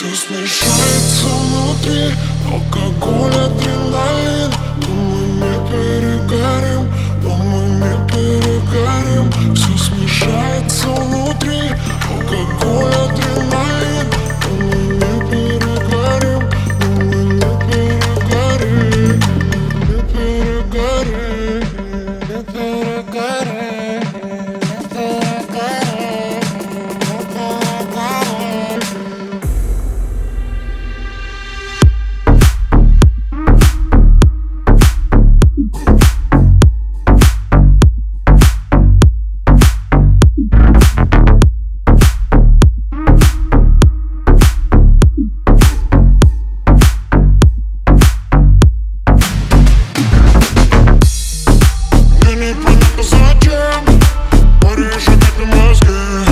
Все смешается внутри. Алкоголь, адреналин. Но мы не перегорим. Но мы не перегорим. Все смешается внутри. Алкоголь, адреналин не помню зачем? Порежет это мозги.